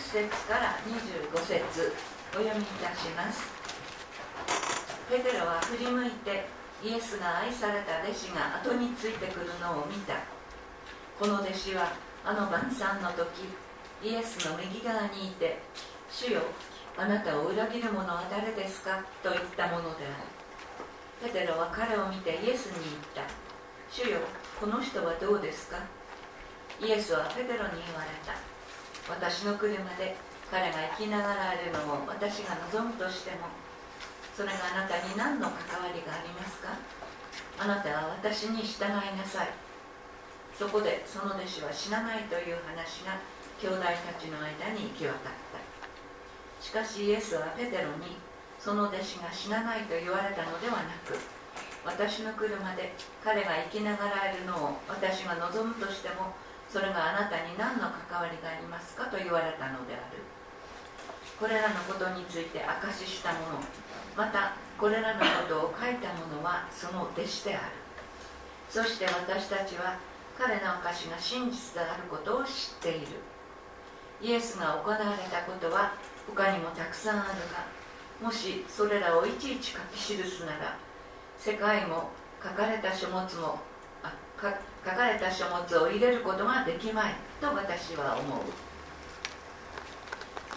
節から25節。お読みいたします。ペテロは振り向いてイエスが愛された弟子が後についてくるのを見た。この弟子はあの晩餐の時イエスの右側にいて「主よあなたを裏切る者は誰ですか?」と言ったものである。ペテロは彼を見てイエスに言った「主よこの人はどうですか?」イエスはペテロに言われた。私の車で彼が生きながらえるのを私が望むとしてもそれがあなたに何の関わりがありますか？あなたは私に従いなさい。そこでその弟子は死なないという話が兄弟たちの間に行き渡った。しかしイエスはペテロにその弟子が死なないと言われたのではなく私の車で彼が生きながらえるのを私が望むとしてもそれがあなたに何の関わりがありますかと言われたのである。これらのことについて証しした者またこれらのことを書いた者はその弟子である。そして私たちは彼の証が真実であることを知っている。イエスが行われたことは他にもたくさんあるがもしそれらをいちいち書き記すなら世界も書かれた書物も書かれた書物を入れることができまいと私は思う。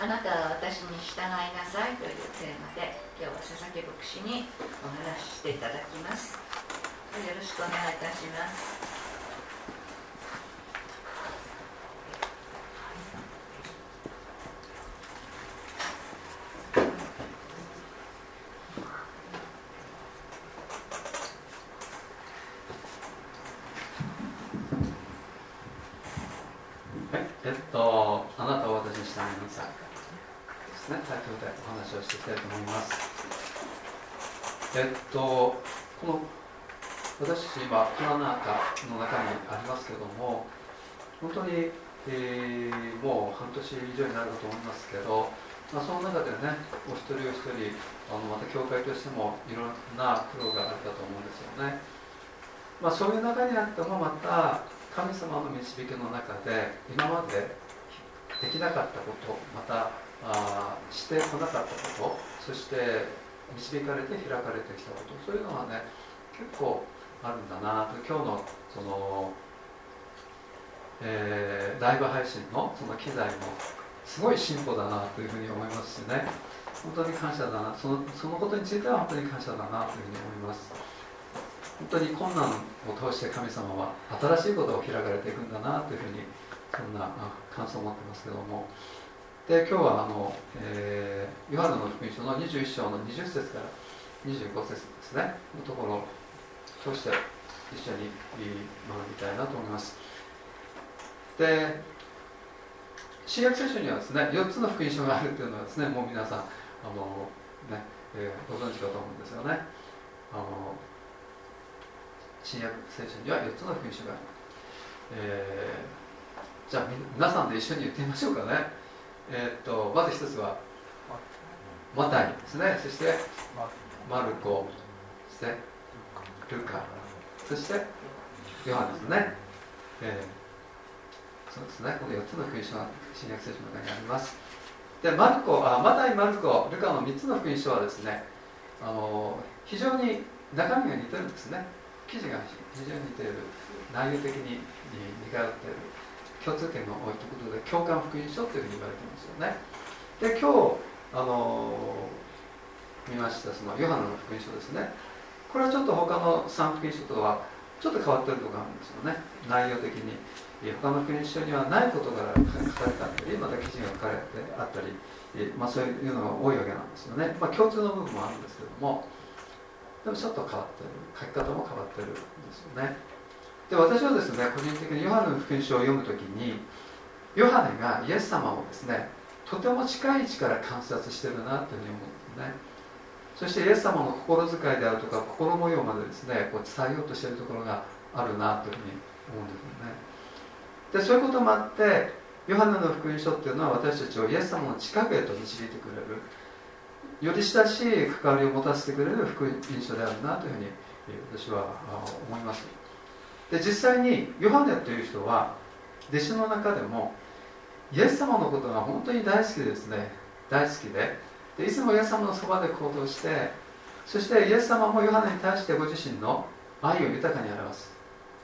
あなたは私に従いなさいというテーマで今日は佐々木牧師にお話ししていただきます。よろしくお願いいたしますえっとこの私今コロナ禍の中にありますけども本当に、えー、もう半年以上になるかと思いますけど、まあ、その中でねお一人お一人あのまた教会としてもいろんな苦労があったと思うんですよね、まあ、そういう中にあってもまた神様の導きの中で今までできなかったことまたあしてこなかったことそして導かれて開かれてきたことそういうのはね結構あるんだなと。今日のその、えー、ライブ配信のその機材もすごい進歩だなというふうに思いますしね。本当に感謝だな。そのそのことについては本当に感謝だなというふうに思います。本当に困難を通して神様は新しいことを開かれていくんだなというふうにそんな感想を持ってますけども。で今日はあの、えー、ヨハネの福音書の21章の20節から25節ですね。のところを通して一緒に学びたいなと思います。で新約聖書にはですね4つの福音書があるというのはですねもう皆さんあの、ねえー、ご存知かと思うんですよね。あの新約聖書には4つの福音書がある、えー、じゃあ皆さんで一緒に言ってみましょうかね。えー、っとまず一つはマタイですね。そしてマルコそしてルカ。そしてヨハネですね、えー、そうですね。この4つの福音書が新約聖書の中にあります。でマルコあマタイマルコルカの3つの福音書はですねあの非常に中身が似てるんですね。記事が非常に似ている。内容的に似通っている。共通点が多いということで共感福音書というふうに言われてますよね。で今日あの見ましたそのヨハネの福音書ですね。これはちょっと他の3福音書とはちょっと変わってるところがあるんですよね。内容的に。他の福音書にはないことが書かれたりまた記事が書かれてあったり、まあ、そういうのが多いわけなんですよね、まあ、共通の部分もあるんですけどもでもちょっと変わってる書き方も変わってるんですよね。で私はですね個人的にヨハネの福音書を読むときにヨハネがイエス様をですねとても近い位置から観察してるなというふうに思うんですね。そしてイエス様の心遣いであるとか心模様までですねこう伝えようとしてるところがあるなというふうに思うんですよね。でそういうこともあってヨハネの福音書っていうのは私たちをイエス様の近くへと導いてくれるより親しい関わりを持たせてくれる福音書であるなというふうに私は思います。で実際にヨハネという人は弟子の中でもイエス様のことが本当に大好きですね。大好きで。でいつもイエス様のそばで行動してそしてイエス様もヨハネに対してご自身の愛を豊かに表す。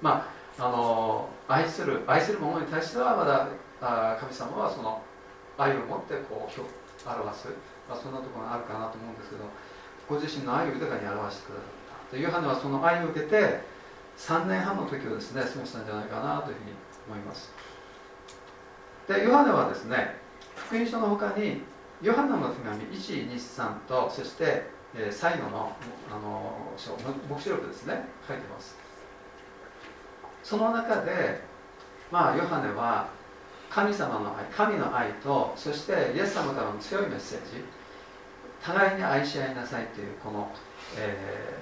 まああの愛する愛する者に対してはまだあ神様はその愛を持ってこう表す、まあ、そんなところがあるかなと思うんですけどご自身の愛を豊かに表してくださった。でヨハネはその愛を受けて3年半の時をですね過ごしたんじゃないかなというふうに思います。でヨハネはですね福音書の他にヨハネの手紙123とそして、えー、最後のあの書黙示録ですね書いてます。その中でまあヨハネは神様の愛神の愛とそしてイエス様からの強いメッセージ互いに愛し合いなさいというこの、え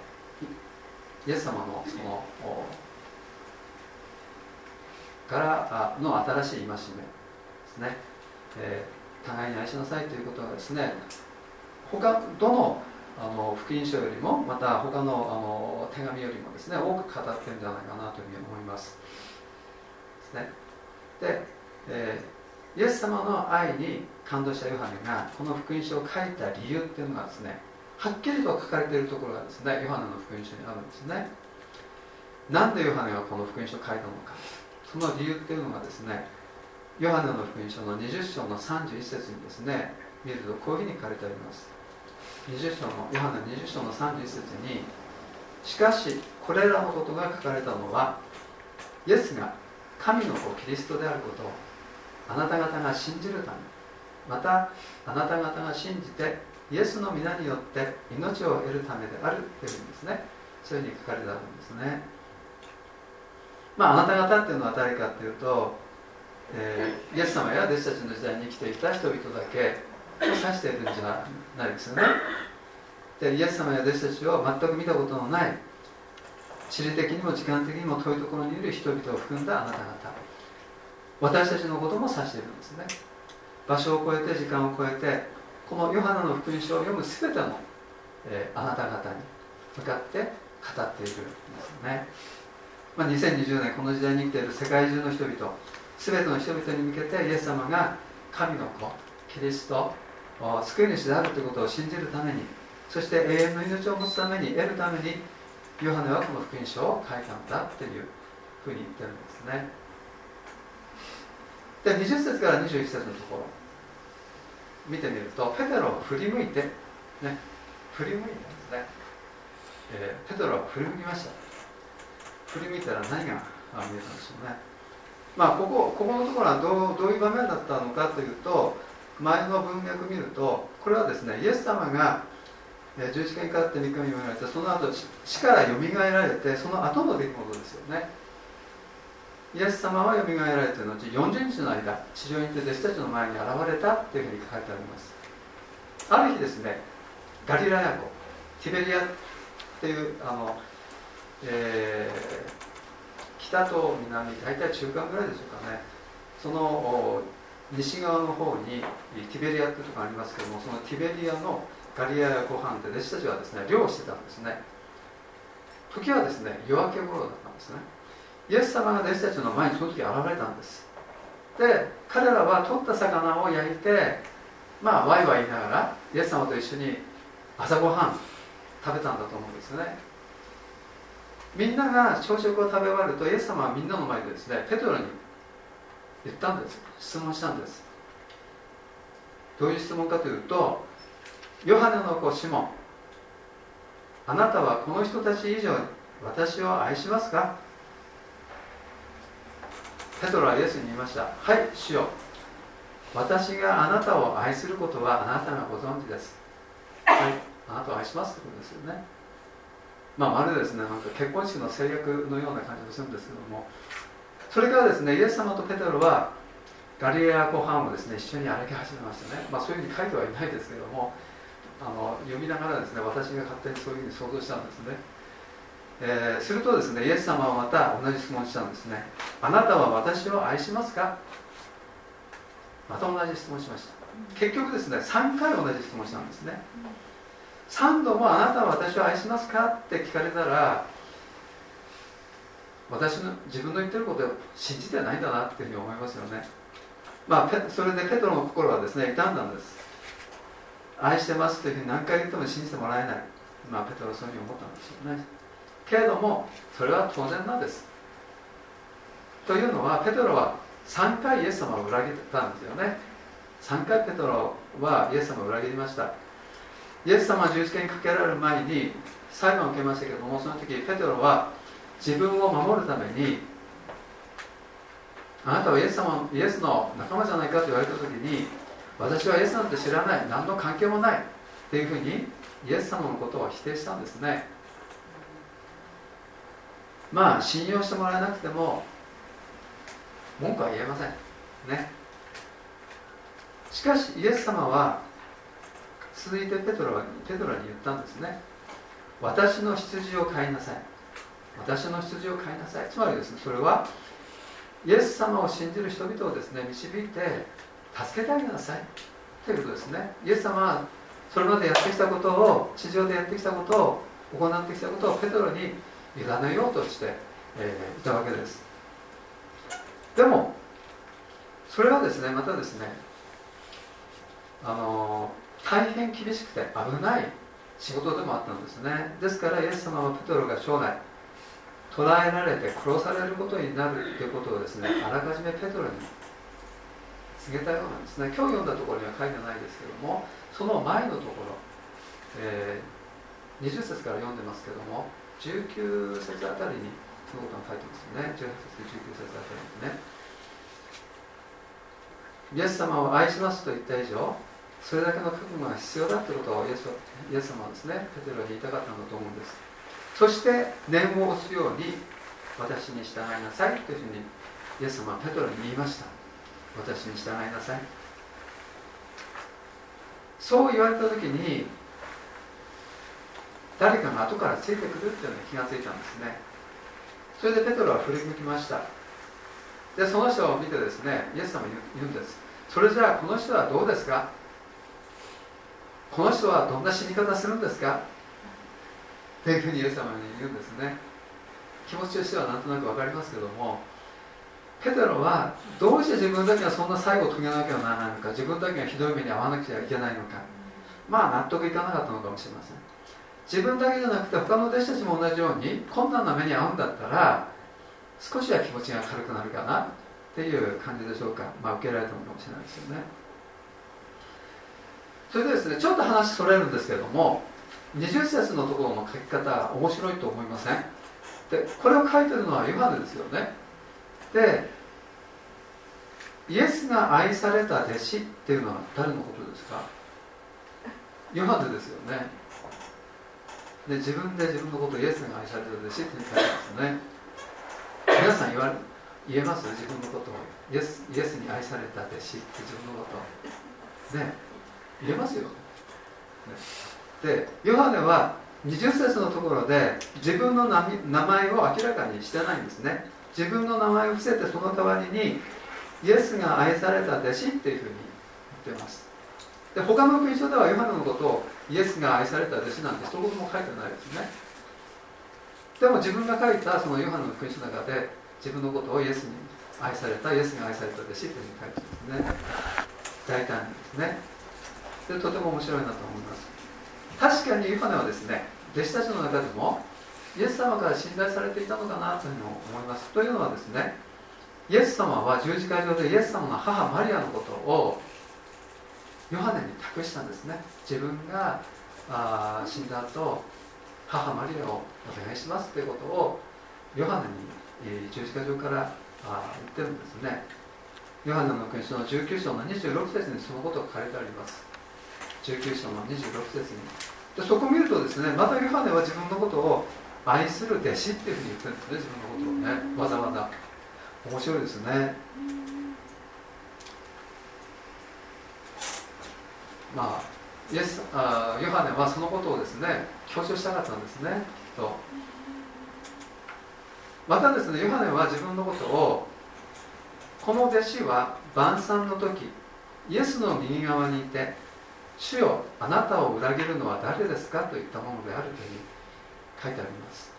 ー、イエス様のそのからの新しい戒めですね、えー、互いに愛しなさいということはですね他どのあの福音書よりもまた他のあの手紙よりもですね多く語ってるんじゃないかなというふうに思います。ですね。で、えー、イエス様の愛に感動したヨハネがこの福音書を書いた理由っていうのがですねはっきりと書かれているところがですねヨハネの福音書にあるんですね。なんでヨハネがこの福音書を書いたのか。その理由っていうのがですねヨハネの福音書の20章の31節にですね見るとこういうふうに書かれてあります。20章のヨハネ20章の31節にしかしこれらのことが書かれたのはイエスが神の子キリストであることをあなた方が信じるためまたあなた方が信じてイエスの皆によって命を得るためであるというんですね。そういうふうに書かれてあるんですね。まああなた方っていうのは誰かっていうと、えー、イエス様や弟子たちの時代に生きていた人々だけを指しているんじゃないないですよね。でイエス様や弟子たちを全く見たことのない地理的にも時間的にも遠いところにいる人々を含んだあなた方。私たちのことも指しているんですね。場所を超えて時間を超えてこのヨハネの福音書を読む全ての、えー、あなた方に向かって語っているんですよね、まあ、2020年この時代に生きている世界中の人々全ての人々に向けてイエス様が神の子キリスト救い主であるということを信じるためにそして永遠の命を持つために得るためにヨハネはこの福音書を書いたんだっていうふうに言ってるんですね。で20節から21節のところ。見てみるとペテロを振り向いてね振り向いたんですね、えー、ペテロは振り向きました。振り向いたら何が見えたんでしょうね。まあここここのところはどうどういう場面だったのかというと前の文脈見るとこれはですねイエス様が十字架にかかって三日目にられてその後死からよみがえられてその後の出来事ですよね。イエス様はよみがえられての後40日の間地上にいて弟子たちの前に現れたっていうふうに書かれてあります。ある日ですねガリラヤ湖ティベリアっていうあの、えー、北と南大体中間ぐらいでしょうかね。その西側の方にティベリアっていうところがありますけどもそのティベリアのガリアや湖畔で弟子たちはですね漁をしてたんですね時はですね夜明け頃だったんですね。イエス様が弟子たちの前にその時現れたんです。で彼らは取った魚を焼いてまあワイワイ言いながらイエス様と一緒に朝ごはん食べたんだと思うんですね。みんなが朝食を食べ終わるとイエス様はみんなの前でですねペトロに言ったんです。質問したんです。どういう質問かというとヨハネの子シモンあなたはこの人たち以上に私を愛しますか？ペトロはイエスに言いましたはい主よ。私があなたを愛することはあなたがご存知です。はい。あなたを愛しますってことですよね。まあまるでですねなんか結婚式の制約のような感じもするんですけどもそれからですねイエス様とペテロはガリレア湖畔をですね一緒に歩き始めましたね、まあ、そういうふうに書いてはいないですけどもあの読みながらですね私が勝手にそういうふうに想像したんですね、えー、するとですねイエス様はまた同じ質問したんですね。あなたは私を愛しますか？また同じ質問しました。結局ですね3回同じ質問したんですね。3度もあなたは私を愛しますか？って聞かれたら私の自分の言ってることを信じてないんだなっていうふうに思いますよね。まあそれでペトロの心はですね傷んだんです。愛してますというふうに何回言っても信じてもらえない。まあペトロはそういうふうに思ったんですよね。けれどもそれは当然なんです。というのはペトロは3回イエス様を裏切ったんですよね。3回ペトロはイエス様を裏切りました。イエス様は十字架にかけられる前に裁判を受けましたけどもその時ペトロは自分を守るためにあなたはイエス様イエスの仲間じゃないかと言われた時に私はイエスなんて知らない何の関係もないっていうふうにイエス様のことを否定したんですね。まあ信用してもらえなくても文句は言えません。ね。しかしイエス様は続いてペトロペトロに言ったんですね。私の羊を飼いなさい。私の羊を飼いなさい。つまりですねそれはイエス様を信じる人々をですね導いて助けてあげなさい。ということですね。イエス様はそれまでやってきたことを地上でやってきたことを行ってきたことをペトロに委ねようとして、え、いたわけです。でもそれはですねまたですねあの大変厳しくて危ない仕事でもあったんですね。ですからイエス様はペトロが将来捕らえられて殺されることになるということをですねあらかじめペトロに告げたようなんです。ね今日読んだところには書いてないですけどもその前のところ、えー、20節から読んでますけども19節あたりにそのことが書いてますよね。18節19節あたりにね。イエス様を愛しますと言った以上それだけの覚悟が必要だということをイエスイエス様はですねペテロに言いたかったんだと思うんです。そして念を押すように私に従いなさいというふうにイエス様はペトロに言いました。私に従いなさい。そう言われた時に誰かが後からついてくるっていうのに気がついたんですね。それでペトロは振り向きました。でその人を見てですねイエス様言うんです。それじゃあこの人はどうですか？この人はどんな死に方するんですか？っていうふうにイエス様に言うんですね。気持ちとしてはなんとなく分かりますけどもペテロはどうして自分だけがそんな最後を遂げなきゃならないのか自分だけがひどい目に遭わなくちゃいけないのかまあ納得いかなかったのかもしれません。自分だけじゃなくて他の弟子たちも同じように困難な目に遭うんだったら少しは気持ちが軽くなるかなっていう感じでしょうか。まあ受けられたのかもしれないですよね。それでですねちょっと話それるんですけども20節のところの書き方面白いと思いません？でこれを書いてるのはヨハネですよね。でイエスが愛された弟子っていうのは誰のことですか？ヨハネですよね。で自分で自分のことをイエスが愛された弟子って書いてますよね。皆さん言われ言えます？自分のことを。イエスイエスに愛された弟子って自分のことね言えますよ、ね、でヨハネは20節のところで自分の名前を明らかにしてないんですね。自分の名前を伏せてその代わりにイエスが愛された弟子っていうふうに言ってます。で他の国書ではヨハネのことをイエスが愛された弟子なんて一言も書いてないですね。でも自分が書いたそのヨハネの国書の中で自分のことをイエスに愛されたイエスが愛された弟子というふうに書いてますね。大胆にですね。でとても面白いなと思います。確かにヨハネはですね弟子たちの中でもイエス様から信頼されていたのかなというふうに思います。というのはですねイエス様は十字架上でイエス様の母マリアのことをヨハネに託したんですね。自分があ死んだ後母マリアをお願いしますということをヨハネに、えー、十字架上からあ言ってるんですね。ヨハネの勲章の19章の26節にそのことが書いてあります。19章の26節に。でそこを見るとですねまたヨハネは自分のことを愛する弟子っていうふうに言ってるんですね自分のことをね。わざわざ。面白いですね。まあイエスあヨハネはそのことをですね強調したかったんですねきっと。またですねヨハネは自分のことをこの弟子は晩餐の時イエスの右側にいて主よあなたを裏切るのは誰ですかといったものであるというふうに書いてあります。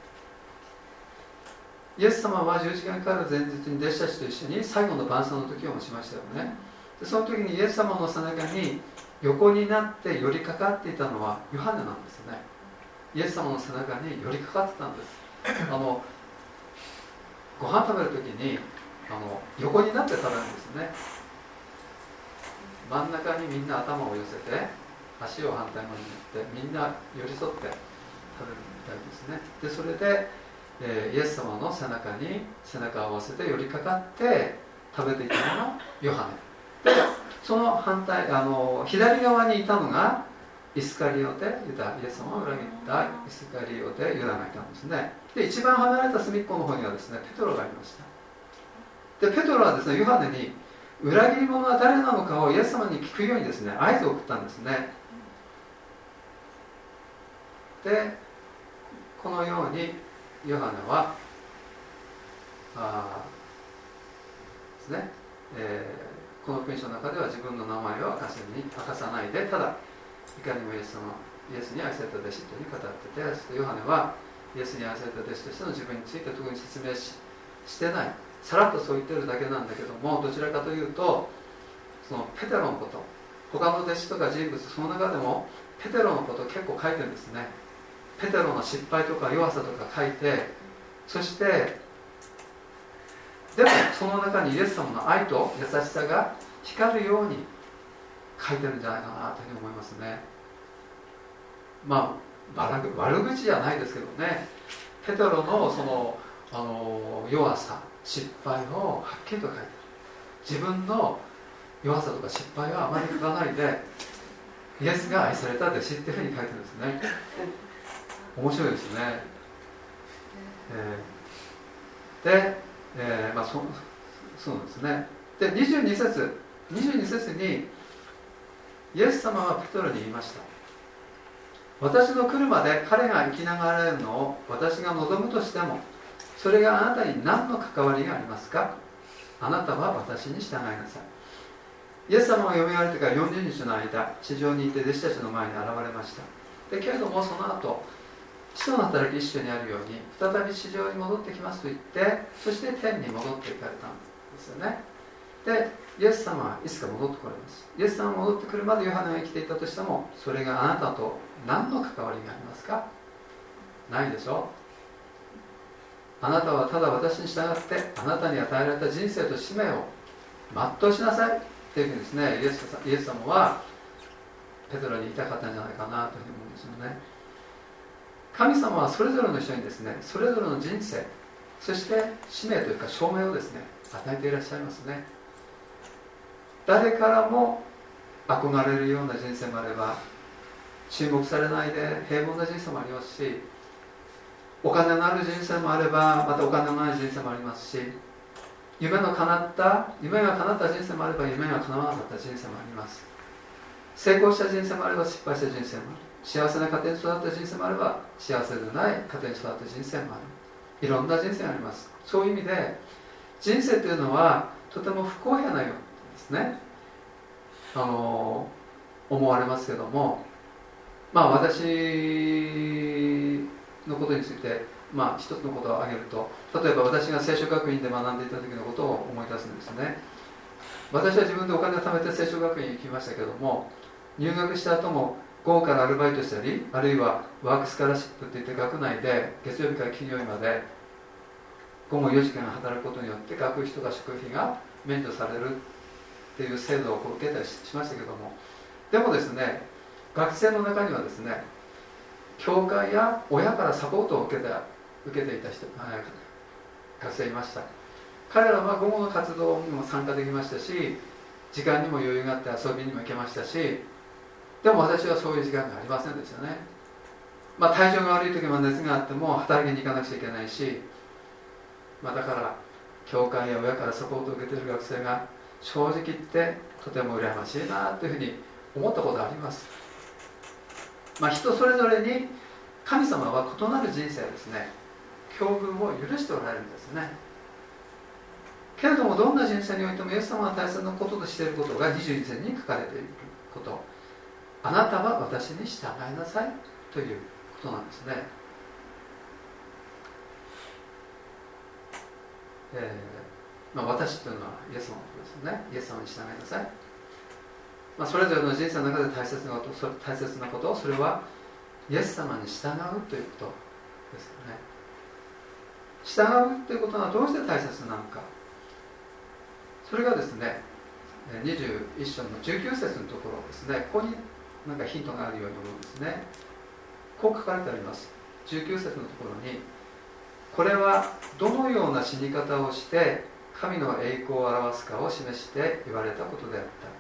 イエス様は十字架にかかる前日に弟子たちと一緒に最後の晩餐の時をもしましたよね。でその時にイエス様の背中に横になって寄りかかっていたのはヨハネなんですね。イエス様の背中に寄りかかってたんです。あのご飯食べる時にあの横になって食べるんですね。真ん中にみんな頭を寄せて足を反対側に持ってみんな寄り添って食べるみたいですね。でそれで、えー、イエス様の背中に背中を合わせて寄りかかって食べていたのがヨハネ。でその反対あの左側にいたのがイスカリオテユダイエス様を裏切ったイスカリオテユダがいたんですね。で一番離れた隅っこの方にはですねペトロがいました。でペトロはですねヨハネに裏切り者は誰なのかをイエス様に聞くようにですね合図を送ったんですね。でこのようにヨハネはあですね、えー、この文章の中では自分の名前を明かせに明かさないでただいかにもイエス様イエスに愛された弟子というふうに語っててヨハネはイエスに愛された弟子としての自分について特に説明ししてない。さらっとそう言ってるだけなんだけどもどちらかというとそのペテロのこと他の弟子とか人物その中でもペテロのこと結構書いてるんですね。ペテロの失敗とか弱さとか書いてそしてでもその中にイエス様の愛と優しさが光るように書いてるんじゃないかなというふうに思いますね。まあ悪口じゃないですけどね。ペテロのそのあの弱さ失敗をはっきりと書いてる。自分の弱さとか失敗はあまり書かないでイエスが愛された弟子っていうふうに書いてるんですね。面白いですね、えー、で、えー、まあそそうですね。で22節。22節にイエス様はペトロに言いました。私の来るまで彼が生きながられるのを私が望むとしてもそれがあなたに何の関わりがありますか？あなたは私に従いなさい。イエス様が読み上げてから40日の間地上にいて弟子たちの前に現れました。でけれどもその後使徒の働き一緒にあるように再び地上に戻ってきますと言ってそして天に戻っていかれたんですよね。でイエス様はいつか戻ってこられます。イエス様が戻ってくるまでヨハネが生きていたとしてもそれがあなたと何の関わりがありますか？ないでしょ？あなたはただ私に従ってあなたに与えられた人生と使命を全うしなさいっていうふうにですねイエスイエス様はペトロに言いたかったんじゃないかなというふうに思うんですよね。神様はそれぞれの人にですねそれぞれの人生そして使命というか証明をですね与えていらっしゃいますね。誰からも憧れるような人生もあれば注目されないで平凡な人生もありますしお金のある人生もあればまたお金のない人生もありますし夢の叶った夢が叶った人生もあれば夢が叶わなかった人生もあります。成功した人生もあれば失敗した人生もある。幸せな家庭に育った人生もあれば幸せでない家庭に育った人生もある。いろんな人生があります。そういう意味で人生というのはとても不公平なようですね。あの思われますけども。まあ私のことについてまあ一つのことを挙げると例えば私が聖書学院で学んでいた時のことを思い出すんですね。私は自分でお金を貯めて聖書学院に行きましたけども入学した後も午後からアルバイトしたりあるいはワークスカラシップっていって学内で月曜日から金曜日まで午後4時間働くことによって学費とか食費が免除されるっていう制度を受けたりしましたけども。でもですね学生の中にはですね教会や親からサポートを受けた受けていた人学生いました。彼らは午後の活動にも参加できましたし時間にも余裕があって遊びにも行けましたしでも私はそういう時間がありませんでしたね。まあ体調が悪い時も熱があっても働きに行かなくちゃいけないしまあ、だから教会や親からサポートを受けている学生が正直言ってとても羨ましいなというふうに思ったことあります。まあ人それぞれに神様は異なる人生ですね。境遇を許しておられるんですね。けれどもどんな人生においてもイエス様が大切なこととしていることが22節に書かれていること。あなたは私に従いなさい。ということなんですね。えーまあ、私というのはイエス様のことですね。イエス様に従いなさい、まあ、それぞれの人生の中で大切なことそ大切なことそれはイエス様に従うということですよね。従うということはどうして大切なのか。それがですね21章の19節のところですね。ここになんかヒントがあるように思うんですね。こう書かれてあります。19節のところにこれはどのような死に方をして神の栄光を表すかを示して言われたことであった。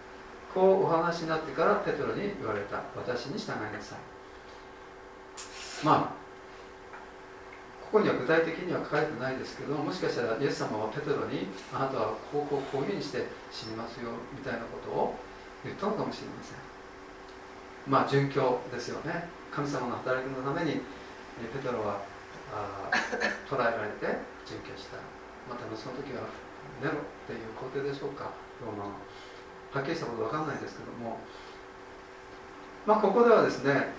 こうお話になってからペトロに言われた。私に従いなさい。まあここには具体的には書かれてないですけどもしかしたらイエス様はペトロにあなたはこうこうこういうふうにして死にますよみたいなことを言ったのかもしれません。まあ殉教ですよね。神様の働きのためにペトロはあ捕らえられて殉教した。またその時はネロっていう皇帝でしょうか。ローマのはっきりしたこと分かんないですけどもまあここではですね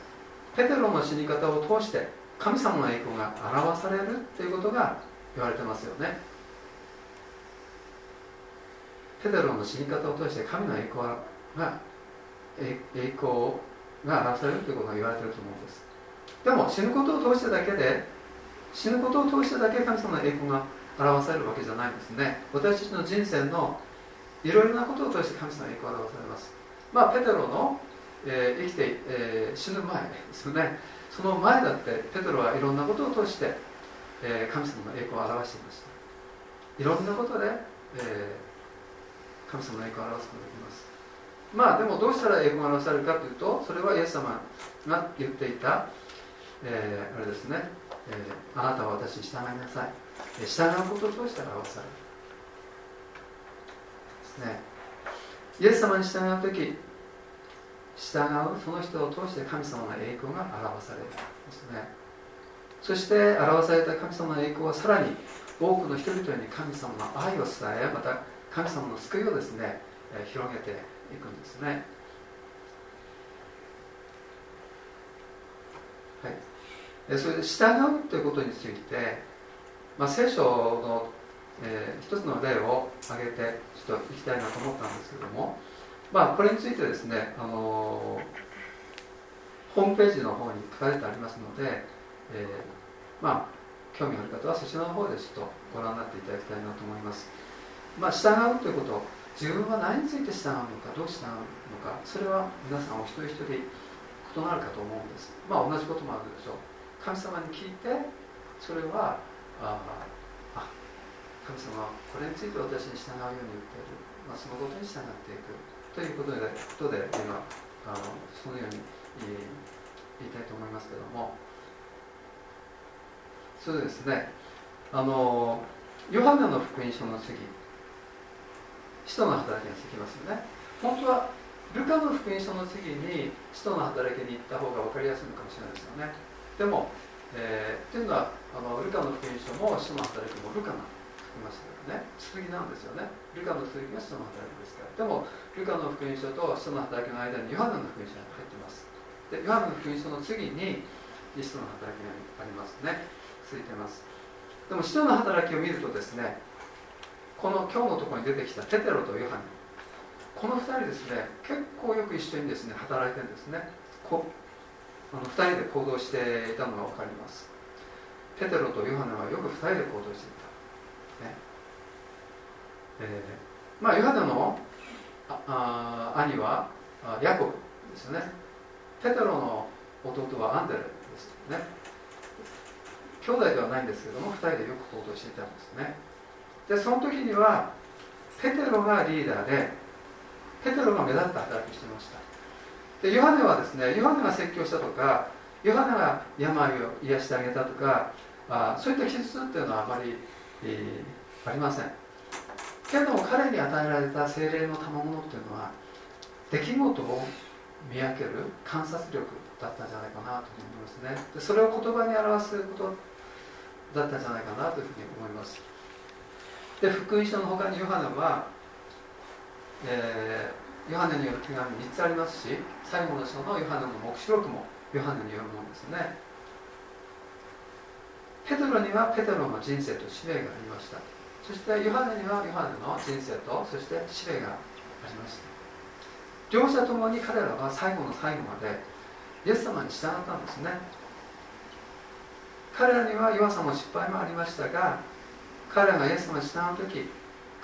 ペテロの死に方を通して神様の栄光が表されるということが言われてますよね。ペテロの死に方を通して神の栄光が栄光が表されるということが言われてると思うんです。でも死ぬことを通してだけで死ぬことを通してだけ神様の栄光が表されるわけじゃないんですね。私たちの人生のいろいろなことを通して神様の栄光が表されます。まあペテロの、えー、生きて、えー、死ぬ前ですよね。その前だってペテロはいろんなことを通して、えー、神様の栄光を表していました。いろんなことで、えー、神様の栄光を表すことができます。まあでもどうしたら栄光が表されるかというとそれはイエス様が言っていた、えー、あれですね、えー、あなたは私に従いなさい。従うことを通して表される。ね。イエス様に従う時従うその人を通して神様の栄光が表されるんですね。そして表された神様の栄光はさらに多くの人々に神様の愛を伝えまた神様の救いをですね広げていくんですね。はい。それで従うということについて、まあ、聖書の、えー、一つの例を挙げてちょっといきたいなと思ったんですけどもまあ、これについてですね、あのホームページの方に書かれてありますので、えー、まあ、興味ある方はそちらの方でちょっとご覧になっていただきたいなと思います。まあ、従うということ、自分は何について従うのか、どう従うのか、それは皆さんお一人一人異なるかと思うんです。まあ、同じこともあるでしょう。神様に聞いて、それは、ああ、神様はこれについて私に従うように言っている。まあ、そのことに従っていく。ということでことで今あのそのように言いたいと思いますけども。それですね。あのヨハネの福音書の次。使徒の働きが続きますよね。本当はルカの福音書の次に使徒の働きに行った方が分かりやすいのかもしれないですよね。でも、えー、というのはあのルカの福音書も使徒の働きもルカが書きましたけどね続きなんですよね。ルカの続きが使徒の働きですから。でもルカの福音書と使徒の働きの間にヨハネの福音書が入ってます。でヨハネの福音書の次に使徒の働きがありますね。続いてます。でも使徒の働きを見るとですねこの今日のところに出てきたテテロとヨハネこの2人ですね結構よく一緒にですね働いてるんですね。こあの2人で行動していたのが分かります。ペテロとヨハネはよく2人で行動してい、えー、まあヨハネのあ兄はヤコブですね。ペテロの弟はアンデレですね。兄弟ではないんですけども2人でよく行動していたんですね。でその時にはペテロがリーダーでペテロが目立った働きをしていました。でヨハネはですねヨハネが説教したとかヨハネが病を癒してあげたとかあそういった記述っていうのはあまり、えー、ありません。けども彼に与えられた精霊の賜物っていうのは出来事を見分ける観察力だったんじゃないかなと思いますね。でそれを言葉に表すことだったんじゃないかなというふうに思います。で福音書の他にヨハネは、えー、ヨハネによる手紙3つありますし最後の書のヨハネの黙示録もヨハネによるものですね。ペテロにはペテロの人生と使命がありました。そしてヨハネにはヨハネの人生とそして使命がありました。両者ともに彼らは最後の最後までイエス様に従ったんですね。彼らには弱さも失敗もありましたが彼らがイエス様に従う時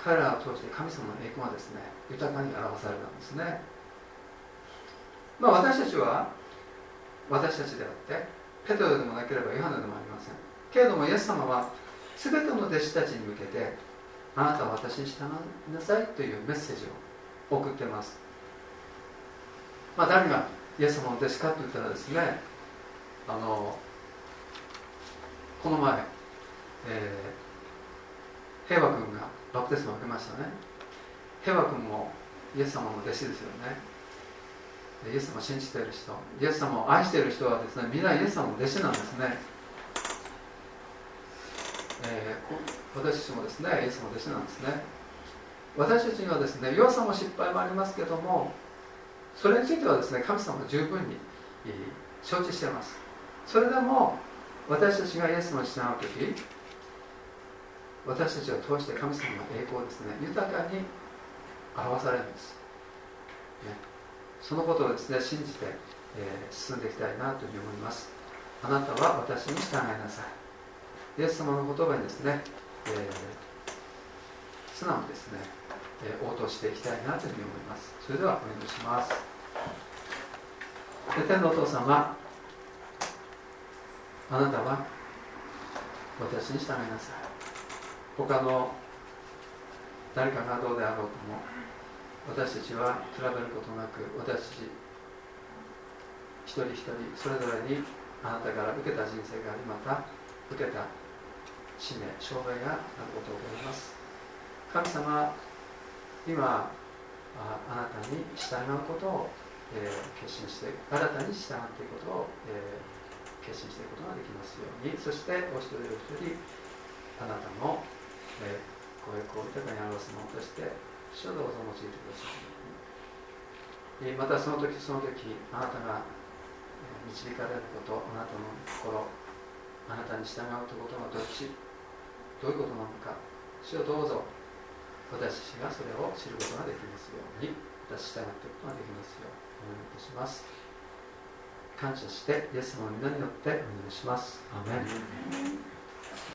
彼らを通して神様の栄光がですね。豊かに表されたんですね。まあ私たちは私たちであってペトロでもなければヨハネでもありません。けれどもイエス様は全ての弟子たちに向けてあなたは私に従いなさいというメッセージを送ってます。まあ誰がイエス様の弟子かと言ったらですねあのこの前、えー、平和君がバプテスマを受けましたね。平和君もイエス様の弟子ですよね。イエス様を信じている人イエス様を愛している人はですねみんなイエス様の弟子なんですね、えー、私たちもですねイエスの弟子なんですね。私たちにはですね弱さも失敗もありますけどもそれについてはですね神様は十分に承知してます。それでも私たちがイエス様に従う時私たちを通して神様の栄光をですね豊かに表されるんです、ね、そのことをですね信じて、えー、進んでいきたいなというふうに思います。あなたは私に従いなさい。イエス様の言葉にですね、えー、素直にですね、えー、応答していきたいなというふうに思います。それではお願いします。天のお父様あなたは私に従いなさい。他の誰かがどうであろうとも私たちは比べることなく私一人一人それぞれにあなたから受けた人生がありまた受けた使命障害があることを思います。神様今あなたに従うことを、えー、決心して新たに従っていくことを、えー決心していくことができますように。そしてお一人お一人あなたの、えー、ご栄光を豊かに表すものとして主をどうぞ用いてください、えー、またその時その時あなたが導かれることあなたの心あなたに従うということがどっち？どういうことなのか主をどうぞ。私たちがそれを知ることができます。ように私従っていくことができます。ようお願いいたします。感謝してイエス様の皆によってお願いします。アメン